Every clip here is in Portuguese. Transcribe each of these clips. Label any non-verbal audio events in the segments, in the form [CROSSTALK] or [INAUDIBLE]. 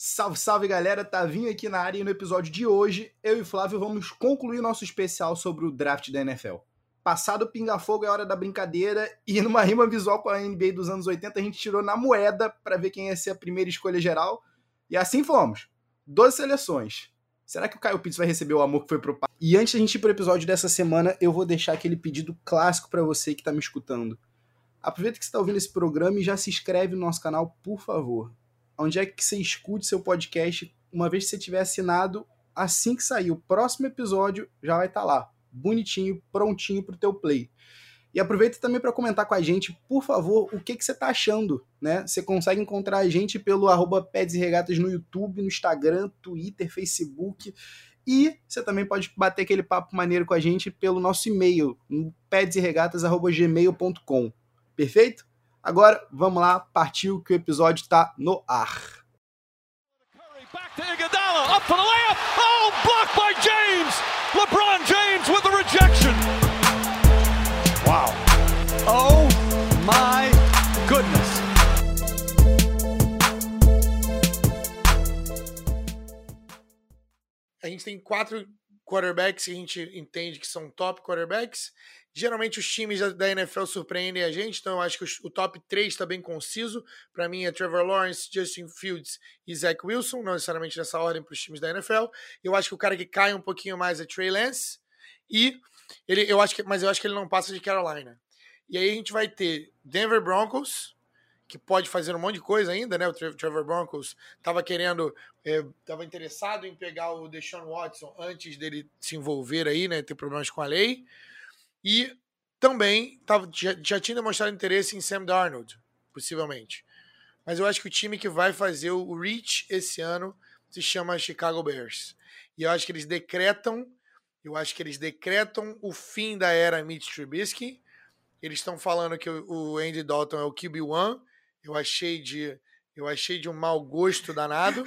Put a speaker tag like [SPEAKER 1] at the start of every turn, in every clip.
[SPEAKER 1] Salve, salve galera, Tavinho aqui na área e no episódio de hoje, eu e Flávio vamos concluir nosso especial sobre o draft da NFL. Passado o pinga-fogo é hora da brincadeira e numa rima visual com a NBA dos anos 80 a gente tirou na moeda para ver quem ia ser a primeira escolha geral e assim fomos. 12 seleções. Será que o Caio Pitts vai receber o amor que foi pro pai? E antes da gente ir pro episódio dessa semana, eu vou deixar aquele pedido clássico para você que tá me escutando. Aproveita que você está ouvindo esse programa e já se inscreve no nosso canal, por favor. Onde é que você escute seu podcast, uma vez que você tiver assinado, assim que sair o próximo episódio, já vai estar tá lá, bonitinho, prontinho pro teu play. E aproveita também para comentar com a gente, por favor, o que, que você está achando, né? Você consegue encontrar a gente pelo arroba Peds e Regatas no YouTube, no Instagram, Twitter, Facebook. E você também pode bater aquele papo maneiro com a gente pelo nosso e-mail, pedsregatas.gmail.com. Perfeito? Agora, vamos lá, partiu que o episódio está no ar. Back to Iguodala, up for the layup. Oh, blocked by James. LeBron James with the rejection. Wow. Oh my goodness.
[SPEAKER 2] A gente tem quatro quarterbacks que a gente entende que são top quarterbacks. Geralmente os times da NFL surpreendem a gente, então eu acho que o top 3 está bem conciso. Para mim é Trevor Lawrence, Justin Fields e Zach Wilson, não necessariamente nessa ordem para os times da NFL. Eu acho que o cara que cai um pouquinho mais é Trey Lance. E ele, eu acho que, mas eu acho que ele não passa de Carolina. E aí a gente vai ter Denver Broncos, que pode fazer um monte de coisa ainda, né? O Trevor Broncos estava querendo, estava é, interessado em pegar o Deshaun Watson antes dele se envolver aí, né? Ter problemas com a lei. E também tava, já, já tinha demonstrado interesse em Sam Darnold, possivelmente. Mas eu acho que o time que vai fazer o reach esse ano se chama Chicago Bears. E eu acho que eles decretam eu acho que eles decretam o fim da era Mitch Trubisky. Eles estão falando que o Andy Dalton é o QB1. Eu achei de, eu achei de um mau gosto danado.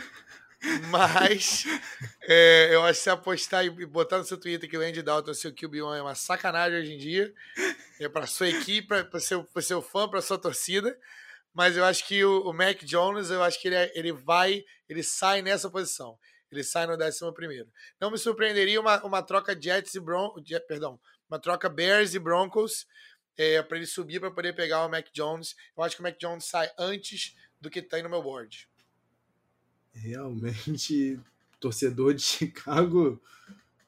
[SPEAKER 2] Mas é, [LAUGHS] eu acho que se apostar e botar no seu Twitter que o Andy Dalton seu QB1 é uma sacanagem hoje em dia. É para sua equipe, para seu, seu fã, para sua torcida. Mas eu acho que o, o Mac Jones, eu acho que ele, é, ele vai, ele sai nessa posição. Ele sai no 11 primeiro. Não me surpreenderia uma, uma troca Jets e Broncos, perdão, uma troca Bears e Broncos é, para ele subir para poder pegar o Mac Jones. Eu acho que o Mac Jones sai antes do que tem no meu board.
[SPEAKER 1] Realmente, torcedor de [LAUGHS] Chicago,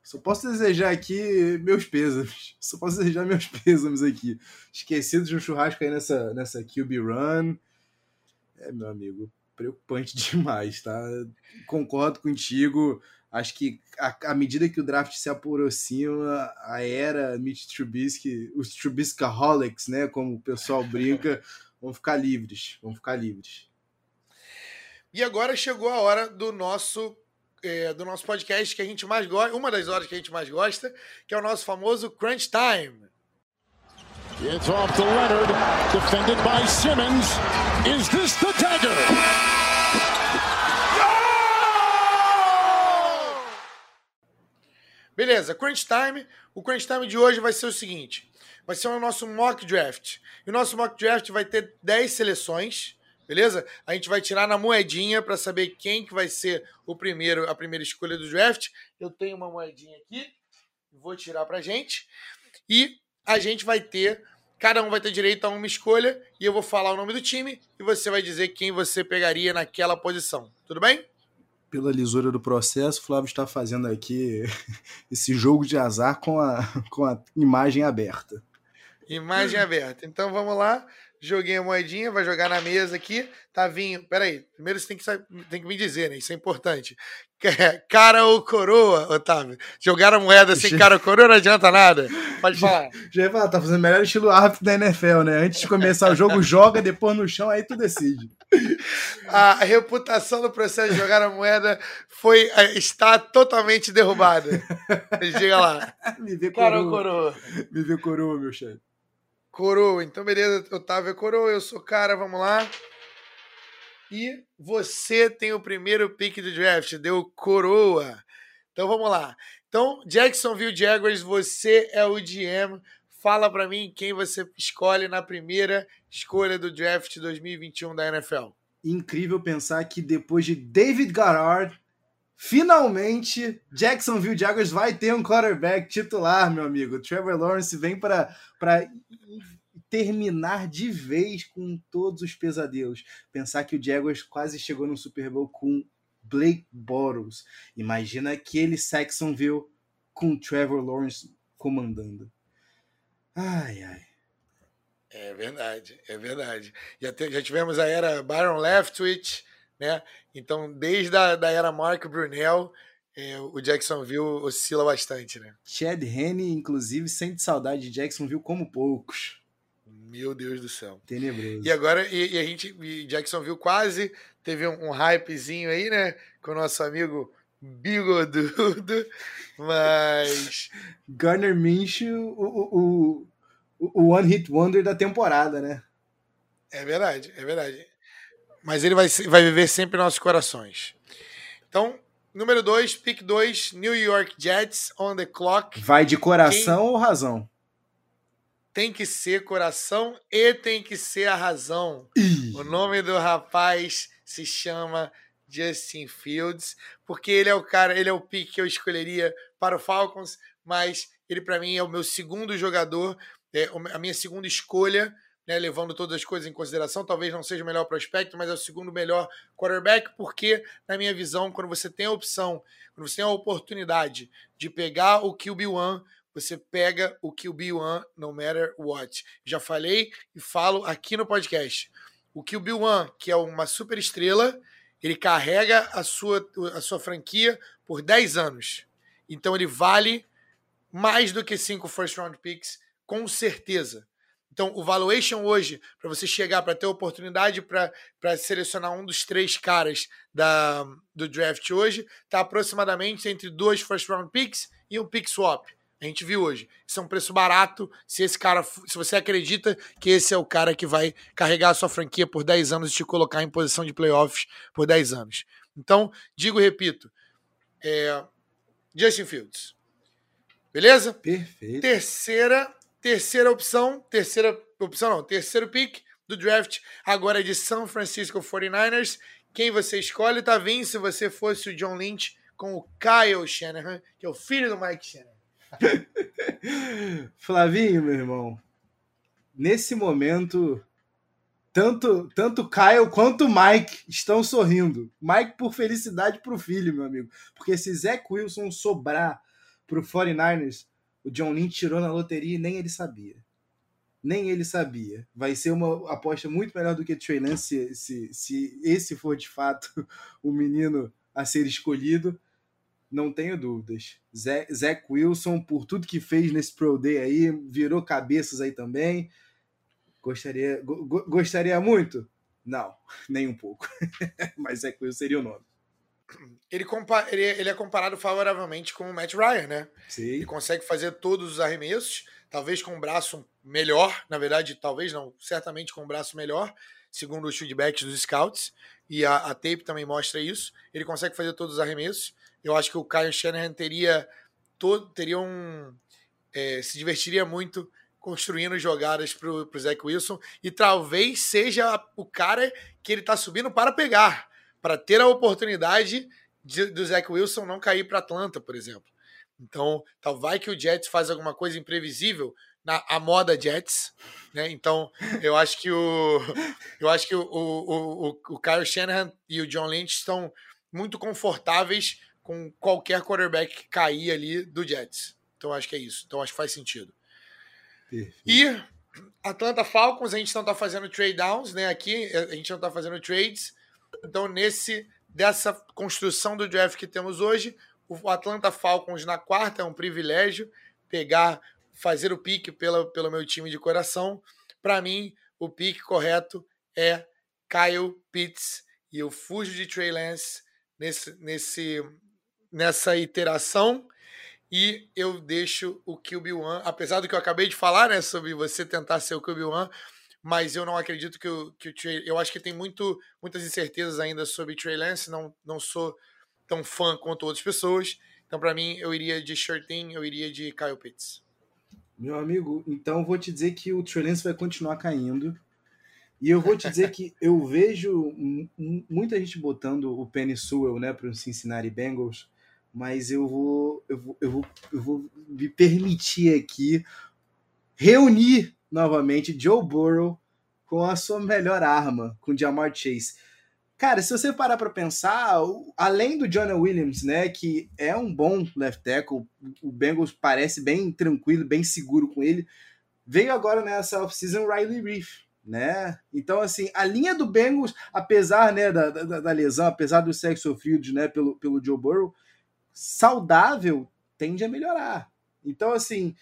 [SPEAKER 1] só posso desejar aqui meus pêsames. Só posso desejar meus pêsames aqui. Esquecido de um churrasco aí nessa, nessa QB Run. É, meu amigo, preocupante [LAUGHS] demais, tá? Concordo contigo. Acho que à medida que o draft se aproxima, a era Mitch Trubisky, os Trubiskyholics, né, como o pessoal [LAUGHS] brinca, vão ficar livres, vão ficar livres.
[SPEAKER 2] E agora chegou a hora do nosso é, do nosso podcast que a gente mais gosta, uma das horas que a gente mais gosta, que é o nosso famoso Crunch Time. It's off to Leonard, defended by Simmons. Is this the dagger? Beleza, Crunch Time. O Crunch Time de hoje vai ser o seguinte: vai ser o nosso mock draft. E o nosso mock draft vai ter 10 seleções, beleza? A gente vai tirar na moedinha para saber quem que vai ser o primeiro, a primeira escolha do draft. Eu tenho uma moedinha aqui, vou tirar pra gente. E a gente vai ter Cada um vai ter direito a uma escolha e eu vou falar o nome do time e você vai dizer quem você pegaria naquela posição. Tudo bem?
[SPEAKER 1] Pela lisura do processo, o Flávio está fazendo aqui [LAUGHS] esse jogo de azar com a, [LAUGHS] com a imagem aberta.
[SPEAKER 2] Imagem aberta. Então vamos lá. Joguei a moedinha, vai jogar na mesa aqui. Tavinho, peraí. Primeiro você tem que, tem que me dizer, né? Isso é importante. Cara ou coroa, Otávio? Jogar a moeda sem cara ou coroa não adianta nada. Pode falar.
[SPEAKER 1] Já ia falar, tá fazendo o melhor estilo árbitro da NFL, né? Antes de começar o jogo, joga, depois no chão, aí tu decide. [LAUGHS]
[SPEAKER 2] A reputação do processo de jogar a moeda foi, é, está totalmente derrubada. [LAUGHS] Diga lá.
[SPEAKER 1] Me vê coroa. Cara ou coroa? Me vê coroa, meu chefe.
[SPEAKER 2] Coroa. Então, beleza, Otávio é coroa, eu sou cara, vamos lá. E você tem o primeiro pick do draft, deu coroa. Então vamos lá. Então, Jacksonville Jaguars, você é o GM. Fala para mim quem você escolhe na primeira escolha do draft 2021 da NFL.
[SPEAKER 1] incrível pensar que depois de David Garrard, finalmente Jacksonville Jaguars vai ter um quarterback titular, meu amigo. Trevor Lawrence vem para terminar de vez com todos os pesadelos. Pensar que o Jaguars quase chegou no Super Bowl com Blake Bortles. Imagina aquele Saxonville com Trevor Lawrence comandando. Ai, ai.
[SPEAKER 2] É verdade, é verdade. Já, te, já tivemos a era Byron Leftwich, né? Então, desde a da era Mark Brunel, é, o Jacksonville oscila bastante, né?
[SPEAKER 1] Chad Henne, inclusive, sente saudade de Jacksonville como poucos.
[SPEAKER 2] Meu Deus do céu.
[SPEAKER 1] Tenebroso.
[SPEAKER 2] E agora, e, e a gente, e Jacksonville quase teve um, um, hypezinho aí, né? Com o nosso amigo Bigodudo, [LAUGHS] mas...
[SPEAKER 1] Garner Minshew, o, o, o One Hit Wonder da temporada, né?
[SPEAKER 2] É verdade, é verdade. Mas ele vai, vai viver sempre em nossos corações. Então, número 2, pick 2, New York Jets on the clock.
[SPEAKER 1] Vai de coração Quem... ou razão?
[SPEAKER 2] Tem que ser coração e tem que ser a razão.
[SPEAKER 1] Ih.
[SPEAKER 2] O nome do rapaz se chama Justin Fields, porque ele é o cara, ele é o pick que eu escolheria para o Falcons, mas ele para mim é o meu segundo jogador é, a minha segunda escolha, né, levando todas as coisas em consideração. Talvez não seja o melhor prospecto, mas é o segundo melhor quarterback, porque, na minha visão, quando você tem a opção, quando você tem a oportunidade de pegar o QB1, você pega o QB1 no matter what. Já falei e falo aqui no podcast. O QB1, que é uma super estrela, ele carrega a sua, a sua franquia por 10 anos. Então ele vale mais do que cinco first round picks com certeza. Então, o valuation hoje, para você chegar para ter oportunidade para selecionar um dos três caras da, do draft hoje, está aproximadamente entre dois first round picks e um pick swap. A gente viu hoje. Isso é um preço barato. Se esse cara, se você acredita que esse é o cara que vai carregar a sua franquia por 10 anos e te colocar em posição de playoffs por 10 anos. Então, digo e repito, é, Justin Fields. Beleza?
[SPEAKER 1] Perfeito.
[SPEAKER 2] Terceira Terceira opção, terceira opção não, terceiro pick do draft agora é de São Francisco 49ers. Quem você escolhe, tá vindo se você fosse o John Lynch com o Kyle Shanahan, que é o filho do Mike Shanahan. [LAUGHS]
[SPEAKER 1] Flavinho, meu irmão, nesse momento, tanto, tanto Kyle quanto Mike estão sorrindo. Mike por felicidade pro filho, meu amigo. Porque se Zach Wilson sobrar pro 49ers, o John Lynch tirou na loteria e nem ele sabia. Nem ele sabia. Vai ser uma aposta muito melhor do que Trey Lance se, se, se esse for de fato [LAUGHS] o menino a ser escolhido. Não tenho dúvidas. Zach Wilson, por tudo que fez nesse Pro Day aí, virou cabeças aí também. Gostaria, go, gostaria muito? Não, [LAUGHS] nem um pouco. [LAUGHS] Mas Zach Wilson seria o nome
[SPEAKER 2] ele, ele, ele, é comparado favoravelmente com o Matt Ryan, né?
[SPEAKER 1] Sim.
[SPEAKER 2] Ele consegue fazer todos os arremessos, talvez com um braço melhor, na verdade, talvez não, certamente com um braço melhor, segundo os feedbacks dos scouts, e a, a tape também mostra isso. Ele consegue fazer todos os arremessos. Eu acho que o Kyle Shanahan teria, todo, teria um. É, se divertiria muito construindo jogadas para o Zach Wilson e talvez seja o cara que ele está subindo para pegar para ter a oportunidade de, do Zach Wilson não cair para Atlanta, por exemplo. Então, tal vai que o Jets faz alguma coisa imprevisível na a moda Jets, né? Então, eu acho que o [LAUGHS] eu acho que o, o, o, o Kyle Shanahan e o John Lynch estão muito confortáveis com qualquer quarterback que cair ali do Jets. Então, acho que é isso. Então, acho que faz sentido.
[SPEAKER 1] Perfeito.
[SPEAKER 2] E Atlanta Falcons, a gente não está fazendo trade downs, né? Aqui a gente não está fazendo trades. Então, nesse dessa construção do draft que temos hoje, o Atlanta Falcons na quarta é um privilégio pegar, fazer o pique pela, pelo meu time de coração. Para mim, o pique correto é Kyle Pitts e eu fujo de Trey Lance nesse, nesse, nessa iteração e eu deixo o QB1, apesar do que eu acabei de falar, né, sobre você tentar ser o QB1, mas eu não acredito que o, que o Trey. Eu acho que tem muito, muitas incertezas ainda sobre Trey Lance, não, não sou tão fã quanto outras pessoas. Então, para mim, eu iria de Shirtin, eu iria de Kyle Pitts.
[SPEAKER 1] Meu amigo, então vou te dizer que o Trey Lance vai continuar caindo. E eu vou te dizer que [LAUGHS] eu vejo muita gente botando o Penny Sewell né, para o Cincinnati Bengals, mas eu vou, eu, vou, eu, vou, eu vou me permitir aqui reunir novamente Joe Burrow com a sua melhor arma, com Jamar Chase. Cara, se você parar para pensar, além do Jonah Williams, né, que é um bom left tackle, o Bengals parece bem tranquilo, bem seguro com ele, veio agora nessa off-season Riley Reef, né? Então, assim, a linha do Bengals, apesar né, da, da, da lesão, apesar do sexo field, né, pelo, pelo Joe Burrow, saudável tende a melhorar. Então, assim,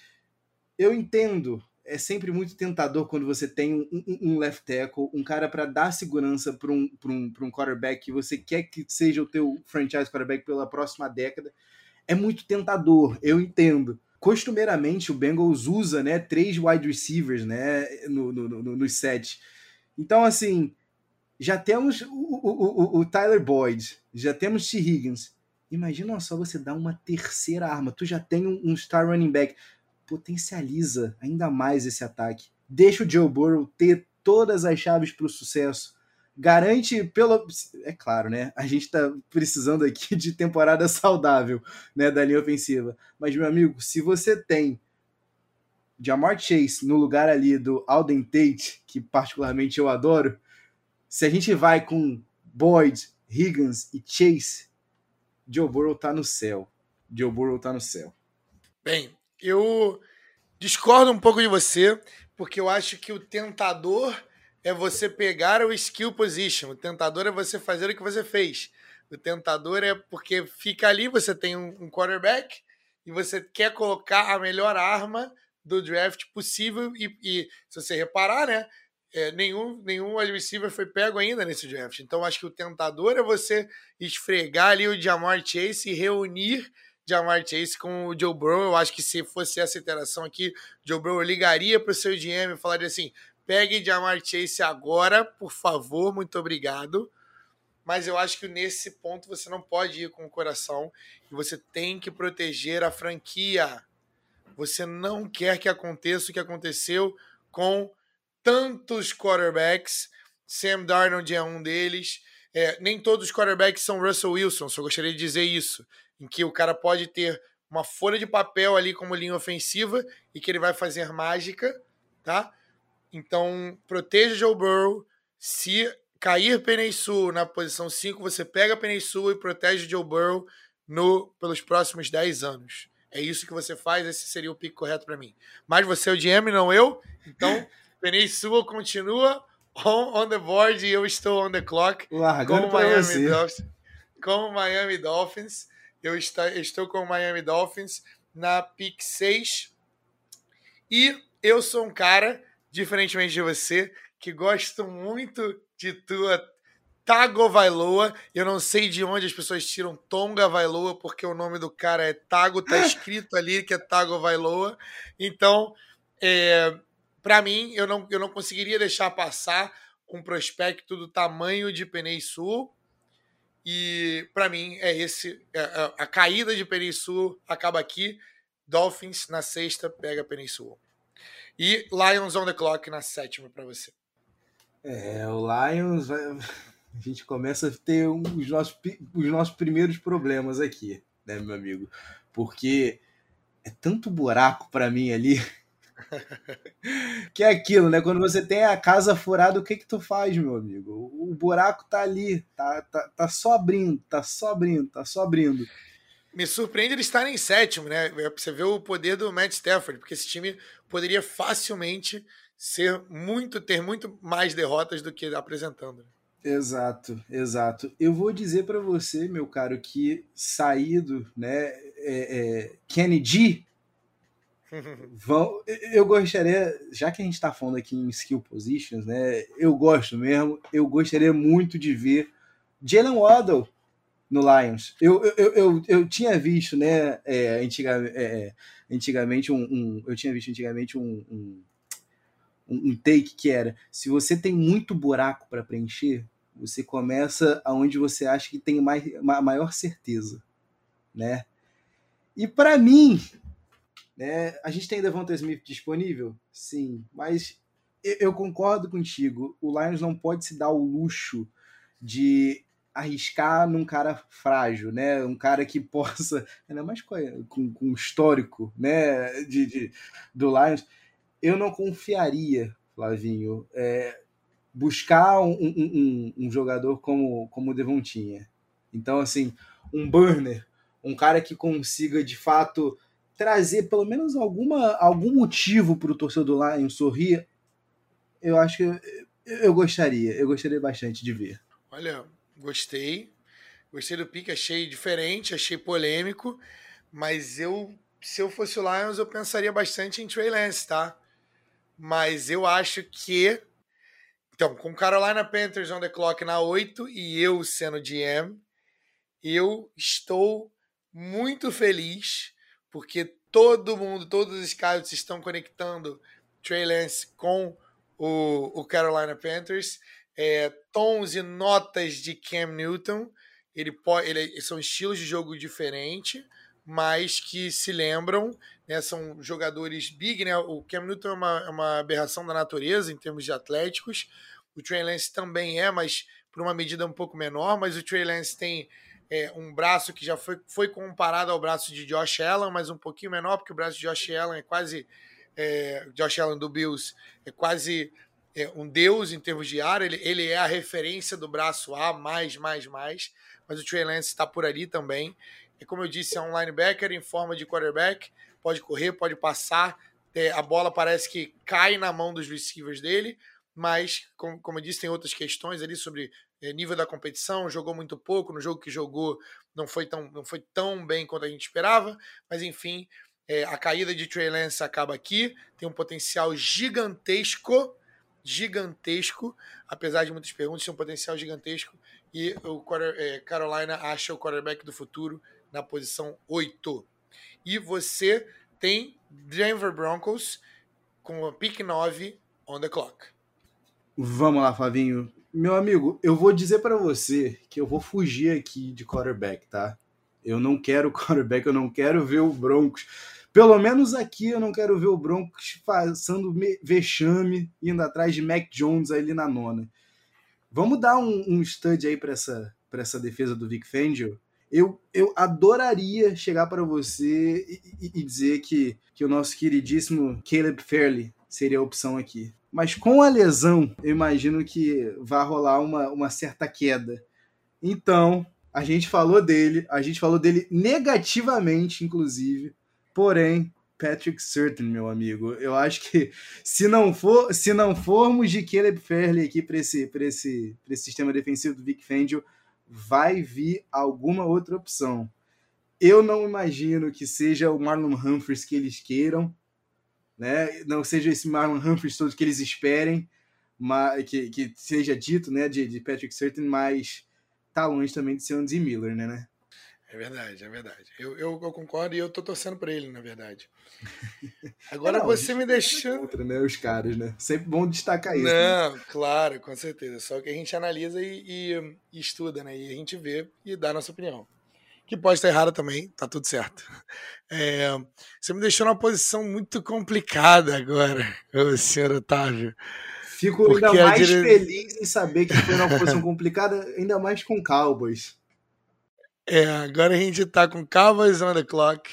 [SPEAKER 1] eu entendo é sempre muito tentador quando você tem um, um left tackle, um cara para dar segurança para um, um, um quarterback que você quer que seja o teu franchise quarterback pela próxima década. É muito tentador, eu entendo. Costumeiramente o Bengals usa né, três wide receivers né, no, no, no, no set. Então, assim, já temos o, o, o, o Tyler Boyd, já temos T. Higgins. Imagina só você dar uma terceira arma. Tu já tem um, um star running back potencializa ainda mais esse ataque. Deixa o Joe Burrow ter todas as chaves para o sucesso. Garante pelo. É claro, né? A gente está precisando aqui de temporada saudável né, da linha ofensiva. Mas, meu amigo, se você tem Jamar Chase no lugar ali do Alden Tate, que particularmente eu adoro, se a gente vai com Boyd, Higgins e Chase, Joe Burrow tá no céu. Joe Burrow tá no céu.
[SPEAKER 2] Bem, eu discordo um pouco de você, porque eu acho que o tentador é você pegar o skill position. O tentador é você fazer o que você fez. O tentador é porque fica ali, você tem um quarterback e você quer colocar a melhor arma do draft possível. E, e se você reparar, né? É, nenhum, nenhum receiver foi pego ainda nesse draft. Então acho que o tentador é você esfregar ali o Jamar Chase e reunir Jamar Chase com o Joe Burrow. Eu acho que se fosse essa interação aqui, Joe Burrow ligaria para o seu GM e falaria assim: pegue Jamar Chase agora, por favor, muito obrigado. Mas eu acho que nesse ponto você não pode ir com o coração e você tem que proteger a franquia. Você não quer que aconteça o que aconteceu com tantos quarterbacks. Sam Darnold é um deles. É, nem todos os quarterbacks são Russell Wilson, só gostaria de dizer isso em que o cara pode ter uma folha de papel ali como linha ofensiva e que ele vai fazer mágica, tá? Então, proteja Joe Burrow. Se cair Peneisu na posição 5, você pega Peneisu e protege Joe Burrow no, pelos próximos 10 anos. É isso que você faz, esse seria o pico correto para mim. Mas você é o GM, não eu. Então, [LAUGHS] Peneisu continua on, on the board e eu estou on the clock.
[SPEAKER 1] Largando com o Miami
[SPEAKER 2] Dolphins. Com o Miami Dolphins. Eu estou com o Miami Dolphins na pick 6. E eu sou um cara, diferentemente de você, que gosto muito de tua Tagovailoa. Eu não sei de onde as pessoas tiram Tonga Vailoa, porque o nome do cara é Tago, tá [LAUGHS] escrito ali que é Tagovailoa. Então, é, para mim, eu não, eu não conseguiria deixar passar um prospecto do tamanho de Penei Sul e para mim é esse. A, é, é, a caída de Peninsul acaba aqui. Dolphins na sexta pega Peninsul. E Lions on the clock na sétima para você.
[SPEAKER 1] É, o Lions. [LAUGHS] A gente começa a ter os nossos, os nossos primeiros problemas aqui, né, meu amigo? Porque é tanto buraco para mim ali [LAUGHS] que é aquilo, né? Quando você tem a casa furada, o que que tu faz, meu amigo? O buraco tá ali, tá, tá, tá só abrindo, tá só abrindo, tá só abrindo.
[SPEAKER 2] Me surpreende ele estar em sétimo, né? Você vê o poder do Matt Stafford, porque esse time poderia facilmente ser muito, ter muito mais derrotas do que apresentando.
[SPEAKER 1] Exato, exato. Eu vou dizer para você, meu caro, que saído, né, é, é, Kennedy Vão, eu gostaria, já que a gente está falando aqui em skill positions, né? Eu gosto mesmo, eu gostaria muito de ver Jalen Waddle no Lions. Eu, eu, eu, eu tinha visto, né, é, antigamente, é, antigamente um, um, eu tinha visto antigamente um, um, um take que era: se você tem muito buraco para preencher, você começa aonde você acha que tem mais, maior certeza, né? E para mim, né? A gente tem Devonta Smith disponível? Sim, mas eu concordo contigo. O Lions não pode se dar o luxo de arriscar num cara frágil, né? Um cara que [LAUGHS] possa, ainda mais com, com histórico, né? De, de, do Lions, eu não confiaria, Flavinho, é, buscar um, um, um, um, jogador como como o Devontinha. Então, assim, um burner, um cara que consiga de fato trazer pelo menos alguma algum motivo para o torcedor do Lions sorrir, eu acho que eu, eu gostaria, eu gostaria bastante de ver.
[SPEAKER 2] Olha, gostei. Gostei do pique, achei diferente, achei polêmico, mas eu, se eu fosse o Lions, eu pensaria bastante em Trey Lance, tá? Mas eu acho que. Então, com Carolina Panthers on the clock na 8 e eu sendo GM, eu estou muito feliz porque todo mundo, todos os scouts estão conectando Trey Lance com o, o Carolina Panthers é, tons e notas de Cam Newton. Ele pode, ele, são estilos de jogo diferentes, mas que se lembram, né, são jogadores big, né? O Cam Newton é uma, é uma aberração da natureza em termos de atléticos. O Trey Lance também é, mas por uma medida um pouco menor. Mas o Trey Lance tem é, um braço que já foi, foi comparado ao braço de Josh Allen, mas um pouquinho menor, porque o braço de Josh Allen é quase. É, Josh Allen do Bills é quase é um deus em termos de área, ele, ele é a referência do braço A, mais, mais, mais, mas o Trey Lance está por ali também. E como eu disse, é um linebacker em forma de quarterback, pode correr, pode passar, é, a bola parece que cai na mão dos receivers dele, mas, como, como eu disse, tem outras questões ali sobre é, nível da competição, jogou muito pouco, no jogo que jogou não foi tão, não foi tão bem quanto a gente esperava, mas enfim, é, a caída de Trey Lance acaba aqui, tem um potencial gigantesco, gigantesco, apesar de muitas perguntas, tem um potencial gigantesco. E o é, Carolina acha o quarterback do futuro na posição 8. E você tem Denver Broncos com a pick 9 on the clock.
[SPEAKER 1] Vamos lá, Flavinho. Meu amigo, eu vou dizer para você que eu vou fugir aqui de quarterback, tá? Eu não quero [LAUGHS] quarterback, eu não quero ver o Broncos pelo menos aqui eu não quero ver o Broncos fazendo vexame, indo atrás de Mac Jones ali na nona. Vamos dar um, um stud aí para essa, essa defesa do Vic Fangio? Eu, eu adoraria chegar para você e, e, e, dizer que, que o nosso queridíssimo Caleb Fairley seria a opção aqui. Mas com a lesão, eu imagino que vai rolar uma, uma certa queda. Então, a gente falou dele, a gente falou dele negativamente, inclusive. Porém, Patrick Certain, meu amigo, eu acho que se não for, se não formos de Caleb Fairley aqui para esse, esse, esse sistema defensivo do Vic Fangio, vai vir alguma outra opção. Eu não imagino que seja o Marlon Humphries que eles queiram, né? Não seja esse Marlon Humphries todo que eles esperem, mas, que, que seja dito, né, de, de Patrick Certain, mas tá longe também de ser Z Miller, né, né?
[SPEAKER 2] É verdade, é verdade. Eu, eu, eu, concordo e eu tô torcendo por ele, na verdade. [LAUGHS] Agora não, você me deixou.
[SPEAKER 1] Contra, né, os caras, né? Sempre bom destacar isso.
[SPEAKER 2] Né? Não, né? claro, com certeza. Só que a gente analisa e, e, e, estuda, né? E a gente vê e dá a nossa opinião. Que pode estar errada também, tá tudo certo. É, você me deixou numa posição muito complicada agora, [LAUGHS] senhor Otávio.
[SPEAKER 1] Fico ainda mais dire... feliz em saber que foi uma [LAUGHS] posição complicada, ainda mais com Cowboys.
[SPEAKER 2] É, agora a gente tá com Cowboys on the clock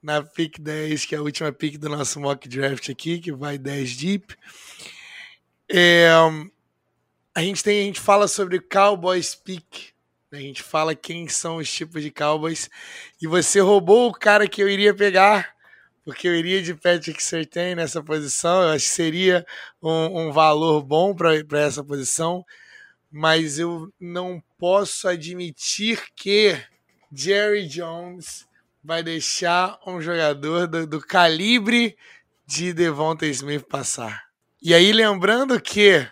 [SPEAKER 2] na pick 10, que é a última pick do nosso mock draft aqui, que vai 10 deep. É, a gente tem, a gente fala sobre Cowboys pick? A gente fala quem são os tipos de Cowboys, e você roubou o cara que eu iria pegar, porque eu iria de Patrick Surtain nessa posição, eu acho que seria um, um valor bom para essa posição mas eu não posso admitir que Jerry Jones vai deixar um jogador do, do calibre de Devonta Smith passar. E aí, lembrando que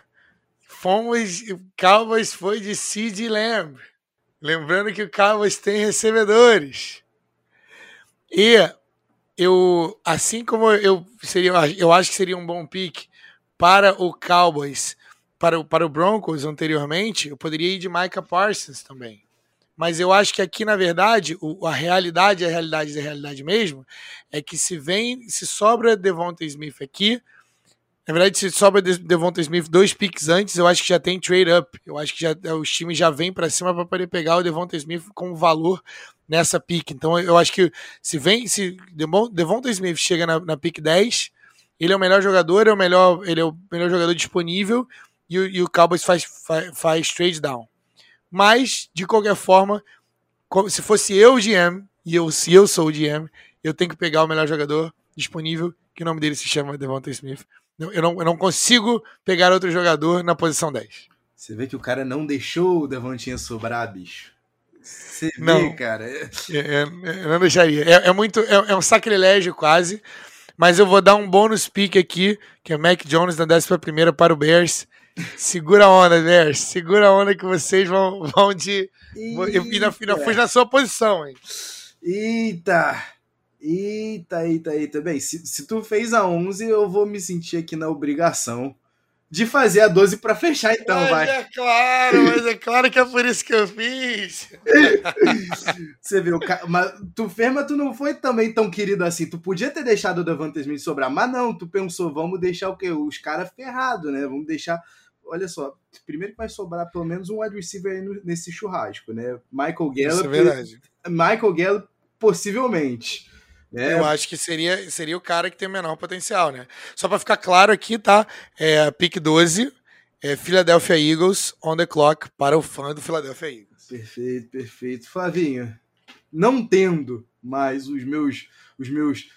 [SPEAKER 2] fomos, Cowboys foi de Sid Lamb. Lembrando que o Cowboys tem recebedores. E eu, assim como eu seria, eu acho que seria um bom pick para o Cowboys para o, para o Broncos anteriormente, eu poderia ir de Micah Parsons também. Mas eu acho que aqui, na verdade, o, a realidade, a realidade da realidade mesmo, é que se vem, se sobra Devonta Smith aqui, Na verdade, se sobra Devonta Smith dois picks antes, eu acho que já tem trade up. Eu acho que já, os times já vêm para cima para poder pegar o Devonta Smith com valor nessa pick. Então eu acho que se vem, se Devonta Smith chega na, na pick 10, ele é o melhor jogador, é o melhor, ele é o melhor jogador disponível e e o Cowboys faz, faz, faz trade down. Mas, de qualquer forma, se fosse eu o GM, e eu, se eu sou o GM, eu tenho que pegar o melhor jogador disponível, que o nome dele se chama Devonta Smith. Eu não, eu não consigo pegar outro jogador na posição 10.
[SPEAKER 1] Você vê que o cara não deixou o Devontinha sobrar, bicho. Você não, vê, cara. É,
[SPEAKER 2] é, eu não deixaria. É, é muito. É, é, um sacrilégio quase. Mas eu vou dar um bônus pick aqui, que é Mac Jones na 11 primeira para o Bears. Segura a onda, Bears. Segura a onda que vocês vão, vão de. Eita. E ainda fui na sua posição, hein?
[SPEAKER 1] Eita! Eita, eita, eita. Bem, se, se tu fez a 11, eu vou me sentir aqui na obrigação de fazer a 12 para fechar, então,
[SPEAKER 2] mas
[SPEAKER 1] vai.
[SPEAKER 2] É claro, mas é claro que é por isso que eu fiz. [LAUGHS]
[SPEAKER 1] Você viu, mas tu fez, mas tu não foi também tão querido assim. Tu podia ter deixado o Devante Smith sobrar, mas não, tu pensou, vamos deixar o quê? Os caras ferrados, né? Vamos deixar. Olha só, primeiro que vai sobrar pelo menos um wide receiver aí nesse churrasco, né? Michael Gallup. Isso é
[SPEAKER 2] verdade.
[SPEAKER 1] Michael Gallup, possivelmente.
[SPEAKER 2] É. Eu acho que seria, seria o cara que tem o menor potencial, né? Só para ficar claro aqui, tá? É, pick 12, é Philadelphia Eagles on the clock para o fã do Philadelphia Eagles.
[SPEAKER 1] Perfeito, perfeito. Flavinho, não tendo mais os meus, os meus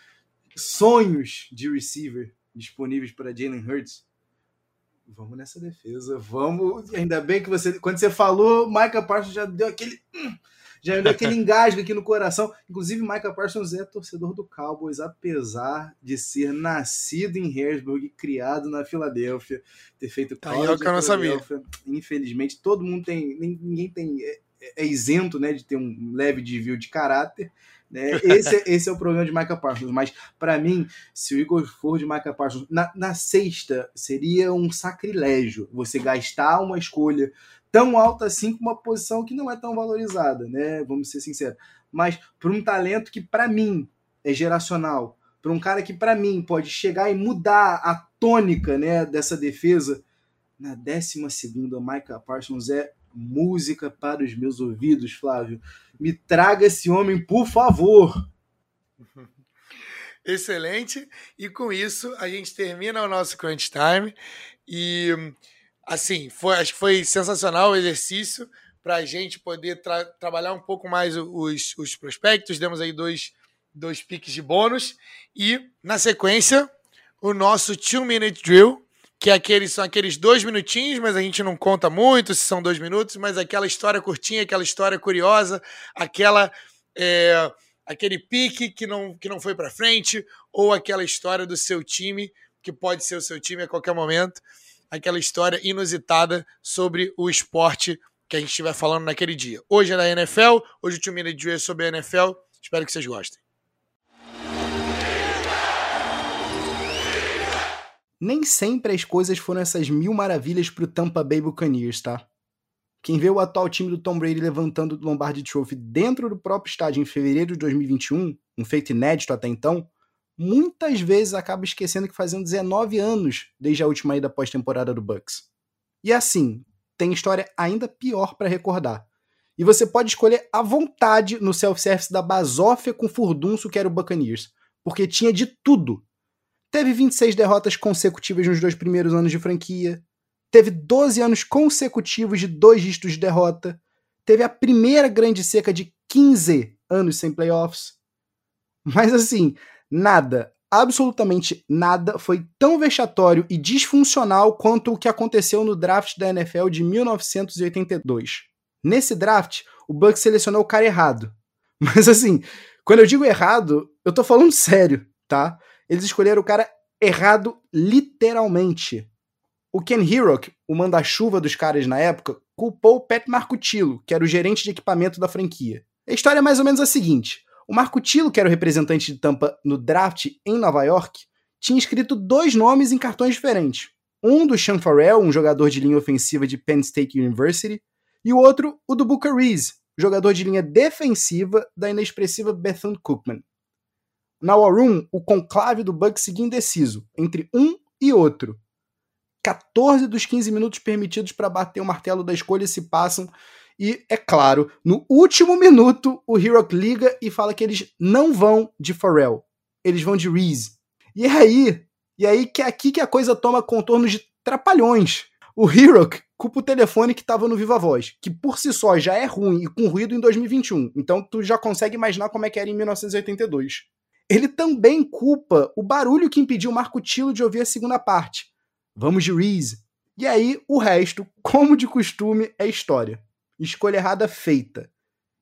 [SPEAKER 1] sonhos de receiver disponíveis para Jalen Hurts, vamos nessa defesa, vamos. Ainda bem que você, quando você falou, Micah Parsons já deu aquele. Já deu aquele engasgo aqui no coração. Inclusive, Michael Parsons é torcedor do Cowboys, apesar de ser nascido em Harrisburg e criado na Filadélfia, ter feito
[SPEAKER 2] tá aí, é sabia.
[SPEAKER 1] Infelizmente, todo mundo tem, ninguém tem é, é, isento, né, de ter um leve desvio de caráter. Né? Esse, esse é o problema de Michael Parsons. Mas, para mim, se o Igor for de Michael Parsons, na, na sexta seria um sacrilégio você gastar uma escolha tão alta assim com uma posição que não é tão valorizada, né? Vamos ser sinceros. Mas para um talento que para mim é geracional, para um cara que para mim pode chegar e mudar a tônica, né, dessa defesa, na 12 segunda, Micah Parsons é música para os meus ouvidos, Flávio. Me traga esse homem, por favor. [LAUGHS]
[SPEAKER 2] Excelente. E com isso a gente termina o nosso crunch time e assim, foi, acho que foi sensacional o exercício para a gente poder tra trabalhar um pouco mais os, os prospectos. Demos aí dois, dois piques de bônus. E, na sequência, o nosso two-minute drill, que é aqueles, são aqueles dois minutinhos, mas a gente não conta muito se são dois minutos, mas aquela história curtinha, aquela história curiosa, aquela. É, aquele pique que não, que não foi para frente, ou aquela história do seu time, que pode ser o seu time a qualquer momento aquela história inusitada sobre o esporte que a gente estiver falando naquele dia. Hoje é da NFL, hoje o Minute Drill é sobre a NFL. Espero que vocês gostem.
[SPEAKER 1] Nem sempre as coisas foram essas mil maravilhas para o Tampa Bay Buccaneers, tá? Quem vê o atual time do Tom Brady levantando o Lombardi Trophy dentro do próprio estádio em fevereiro de 2021, um feito inédito até então, muitas vezes acaba esquecendo que faziam 19 anos desde a última ida pós-temporada do Bucks. E assim, tem história ainda pior para recordar. E você pode escolher à vontade no self-service da basófia com furdunço que era o Buccaneers, porque tinha de tudo. Teve 26 derrotas consecutivas nos dois primeiros anos de franquia, teve 12 anos consecutivos de dois dígitos de derrota, teve a primeira grande seca de 15 anos sem playoffs. Mas assim, Nada, absolutamente nada foi tão vexatório e disfuncional quanto o que aconteceu no draft da NFL de 1982. Nesse draft, o Bucks selecionou o cara errado. [LAUGHS] Mas assim, quando eu digo errado, eu tô falando sério, tá? Eles escolheram o cara errado literalmente. O Ken Hirock, o manda-chuva dos caras na época, culpou o Pat Marcutillo, que era o gerente de equipamento da franquia. A história é mais ou menos a seguinte: o Marco Tilo, que era o representante de Tampa no draft em Nova York, tinha escrito dois nomes em cartões diferentes. Um do Sean Farrell, um jogador de linha ofensiva de Penn State University, e o outro, o do Booker Reese, jogador de linha defensiva da inexpressiva Bethune Cookman. Na War Room, o conclave do Bucks seguia indeciso entre um e outro. 14 dos 15 minutos permitidos para bater o martelo da escolha se passam. E, é claro, no último minuto, o Hero liga e fala que eles não vão de Pharrell. Eles vão de Reese. E é aí, e é aí que é aqui que a coisa toma contornos de trapalhões. O Hero culpa o telefone que estava no Viva Voz, que por si só já é ruim e com ruído em 2021. Então tu já consegue imaginar como é que era em 1982. Ele também culpa o barulho que impediu Marco Tilo de ouvir a segunda parte. Vamos de Reese. E aí, o resto, como de costume, é história. Escolha errada feita.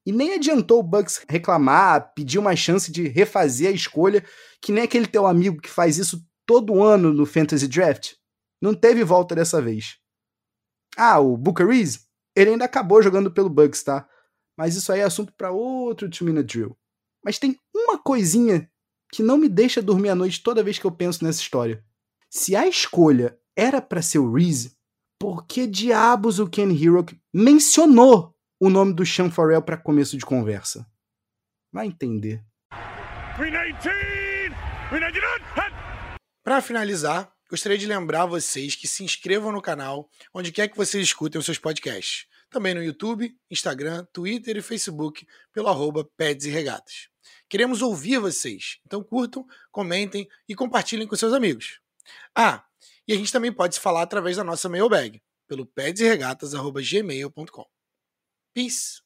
[SPEAKER 1] E nem adiantou o Bucks reclamar, pedir uma chance de refazer a escolha, que nem aquele teu amigo que faz isso todo ano no Fantasy Draft. Não teve volta dessa vez. Ah, o Booker Reese? Ele ainda acabou jogando pelo Bucks, tá? Mas isso aí é assunto para outro Two Minute Drill. Mas tem uma coisinha que não me deixa dormir à noite toda vez que eu penso nessa história. Se a escolha era para ser o Reese, por que diabos o Ken Hero mencionou o nome do Sean Farrell para começo de conversa? Vai entender.
[SPEAKER 2] Para finalizar, gostaria de lembrar vocês que se inscrevam no canal onde quer que vocês escutem os seus podcasts. Também no YouTube, Instagram, Twitter e Facebook pelo arroba Peds e Regatas. Queremos ouvir vocês, então curtam, comentem e compartilhem com seus amigos. Ah, e a gente também pode se falar através da nossa mailbag, pelo pedsregatas.gmail.com. Peace!